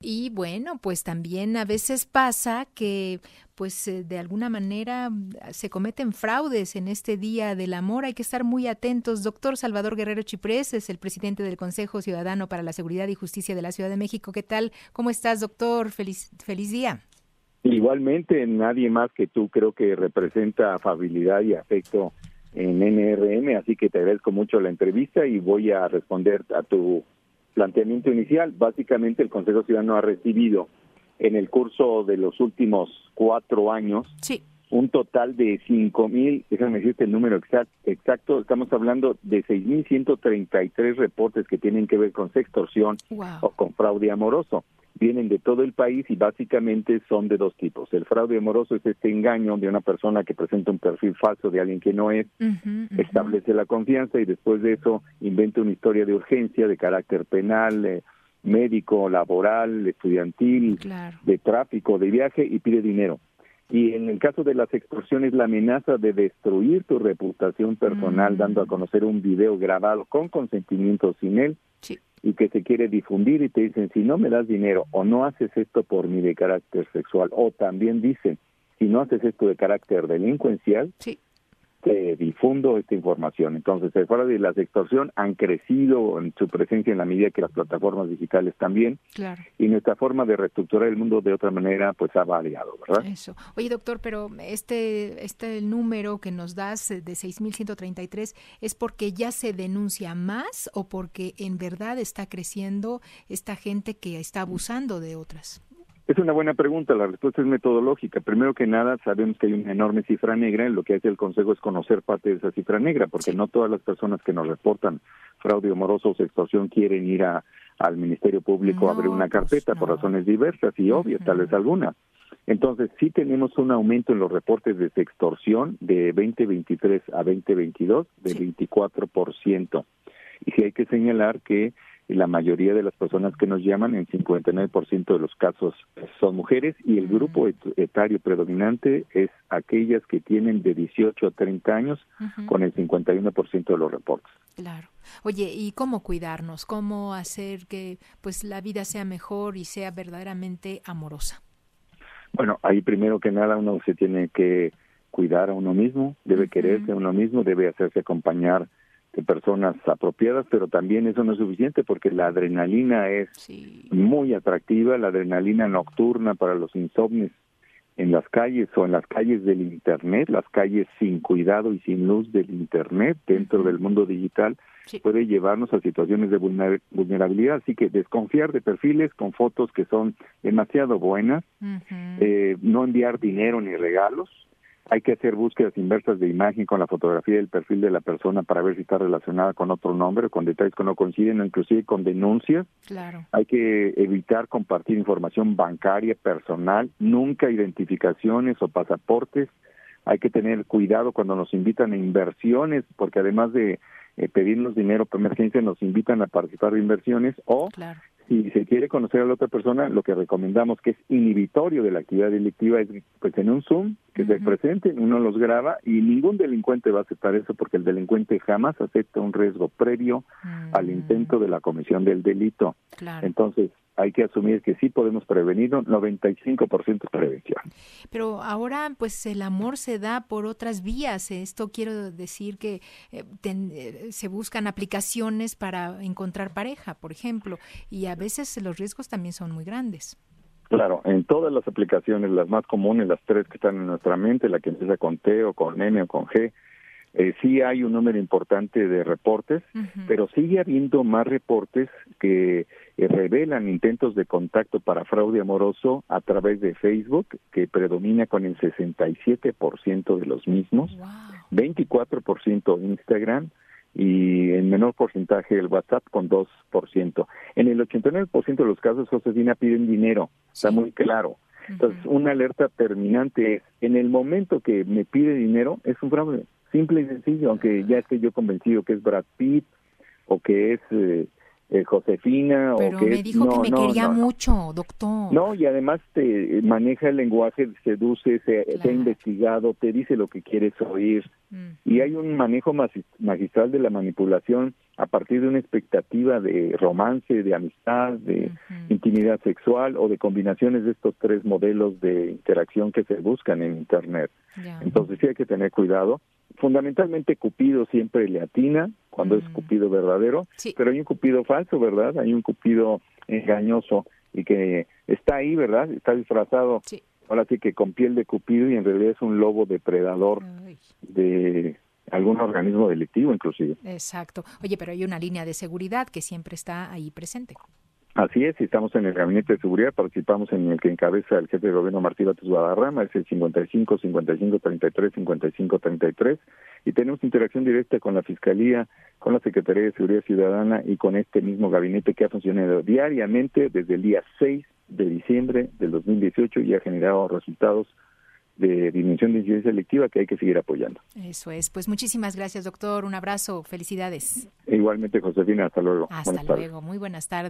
Y bueno, pues también a veces pasa que pues eh, de alguna manera mm, se cometen fraudes en este Día del Amor. Hay que estar muy atentos. Doctor Salvador Guerrero Chiprés es el presidente del Consejo Ciudadano para la Seguridad y Justicia de la Ciudad de México. ¿Qué tal? ¿Cómo estás, doctor? Feliz, feliz día. Igualmente, nadie más que tú creo que representa afabilidad y afecto en NRM, así que te agradezco mucho la entrevista y voy a responder a tu planteamiento inicial. Básicamente el Consejo Ciudadano ha recibido en el curso de los últimos cuatro años un total de cinco mil, déjame decirte el número exacto, exacto estamos hablando de seis mil ciento treinta y tres reportes que tienen que ver con sextorsión o con fraude amoroso vienen de todo el país y básicamente son de dos tipos. El fraude amoroso es este engaño de una persona que presenta un perfil falso de alguien que no es, establece la confianza y después de eso inventa una historia de urgencia de carácter penal, eh, médico, laboral, estudiantil, de tráfico, de viaje y pide dinero. Y en el caso de las extorsiones, la amenaza de destruir tu reputación personal, mm. dando a conocer un video grabado con consentimiento sin él, y que se quiere difundir y te dicen, si no me das dinero o no haces esto por mí de carácter sexual, o también dicen, si no haces esto de carácter delincuencial, sí te difundo esta información. Entonces, el fraude y la extorsión han crecido en su presencia en la medida que las plataformas digitales también. Claro. Y nuestra forma de reestructurar el mundo de otra manera, pues ha variado, ¿verdad? Eso. Oye, doctor, pero este, este número que nos das de 6.133 es porque ya se denuncia más o porque en verdad está creciendo esta gente que está abusando de otras? Es una buena pregunta, la respuesta es metodológica. Primero que nada, sabemos que hay una enorme cifra negra, y lo que hace el Consejo es conocer parte de esa cifra negra, porque no todas las personas que nos reportan fraude amoroso o extorsión quieren ir a, al Ministerio Público a abrir una pues carpeta por razones diversas y obvias, tal vez algunas. Entonces, sí tenemos un aumento en los reportes de extorsión de 2023 a 2022 de 24%. Y sí hay que señalar que y la mayoría de las personas que nos llaman, en 59% de los casos, son mujeres y el grupo etario predominante es aquellas que tienen de 18 a 30 años, con el 51% de los reportes. Claro. Oye, ¿y cómo cuidarnos? ¿Cómo hacer que pues la vida sea mejor y sea verdaderamente amorosa? Bueno, ahí primero que nada uno se tiene que cuidar a uno mismo, debe quererse a uno mismo, debe hacerse acompañar personas apropiadas, pero también eso no es suficiente porque la adrenalina es muy atractiva, la adrenalina nocturna para los insomnes en las calles o en las calles del Internet, las calles sin cuidado y sin luz del Internet dentro del mundo digital, puede llevarnos a situaciones de vulnerabilidad. Así que desconfiar de perfiles con fotos que son demasiado buenas, eh, no enviar dinero ni regalos, hay que hacer búsquedas inversas de imagen con la fotografía del perfil de la persona para ver si está relacionada con otro nombre, con detalles que no coinciden, o inclusive con denuncias. Claro. Hay que evitar compartir información bancaria personal, nunca identificaciones o pasaportes. Hay que tener cuidado cuando nos invitan a inversiones, porque además de eh, pedirnos dinero por emergencia, nos invitan a participar de inversiones o claro si se quiere conocer a la otra persona, lo que recomendamos que es inhibitorio de la actividad delictiva es pues en un Zoom que se presente, uno los graba y ningún delincuente va a aceptar eso porque el delincuente jamás acepta un riesgo previo al mm. intento de la comisión del delito. Entonces, hay que asumir que sí podemos prevenirlo, 95% prevención. Pero ahora, pues el amor se da por otras vías. Esto quiero decir que eh, eh, se buscan aplicaciones para encontrar pareja, por ejemplo, y a veces los riesgos también son muy grandes. Claro, en todas las aplicaciones, las más comunes, las tres que están en nuestra mente, la que empieza con T o con N o con G, eh, sí hay un número importante de reportes, pero sigue habiendo más reportes que eh, revelan intentos de contacto para fraude amoroso a través de Facebook, que predomina con el 67% de los mismos, 24% Instagram y en menor porcentaje el WhatsApp con 2%. En el 89% de los casos, Josefina, piden dinero, está muy claro. Entonces, una alerta terminante es, en el momento que me pide dinero, es un fraude simple y sencillo, aunque ya esté yo convencido que es Brad Pitt o que es eh, eh, Josefina Pero o que me dijo que me quería mucho, doctor. No, y además te maneja el lenguaje, seduce, se, ha investigado, te dice lo que quieres oír. Y hay un manejo magistral de la manipulación a partir de una expectativa de romance, de amistad, de intimidad sexual o de combinaciones de estos tres modelos de interacción que se buscan en Internet. Entonces sí hay que tener cuidado. Fundamentalmente Cupido siempre le atina cuando es mm. Cupido verdadero, pero hay un Cupido falso, ¿verdad? Hay un Cupido engañoso y que está ahí, ¿verdad? Está disfrazado. Ahora sí que con piel de Cupido y en realidad es un lobo depredador de algún organismo delictivo inclusive. Exacto. Oye, pero hay una línea de seguridad que siempre está ahí presente. Así es, estamos en el Gabinete de Seguridad, participamos en el que encabeza el jefe de gobierno Martí Bates Guadarrama, es el 55 55 33 55 33, y tenemos interacción directa con la Fiscalía, con la Secretaría de Seguridad Ciudadana y con este mismo gabinete que ha funcionado diariamente desde el día 6 de diciembre del 2018 y ha generado resultados de dimensión de incidencia selectiva que hay que seguir apoyando. Eso es. Pues muchísimas gracias, doctor. Un abrazo. Felicidades. Igualmente, Josefina. Hasta luego. Hasta luego. Muy buenas tardes.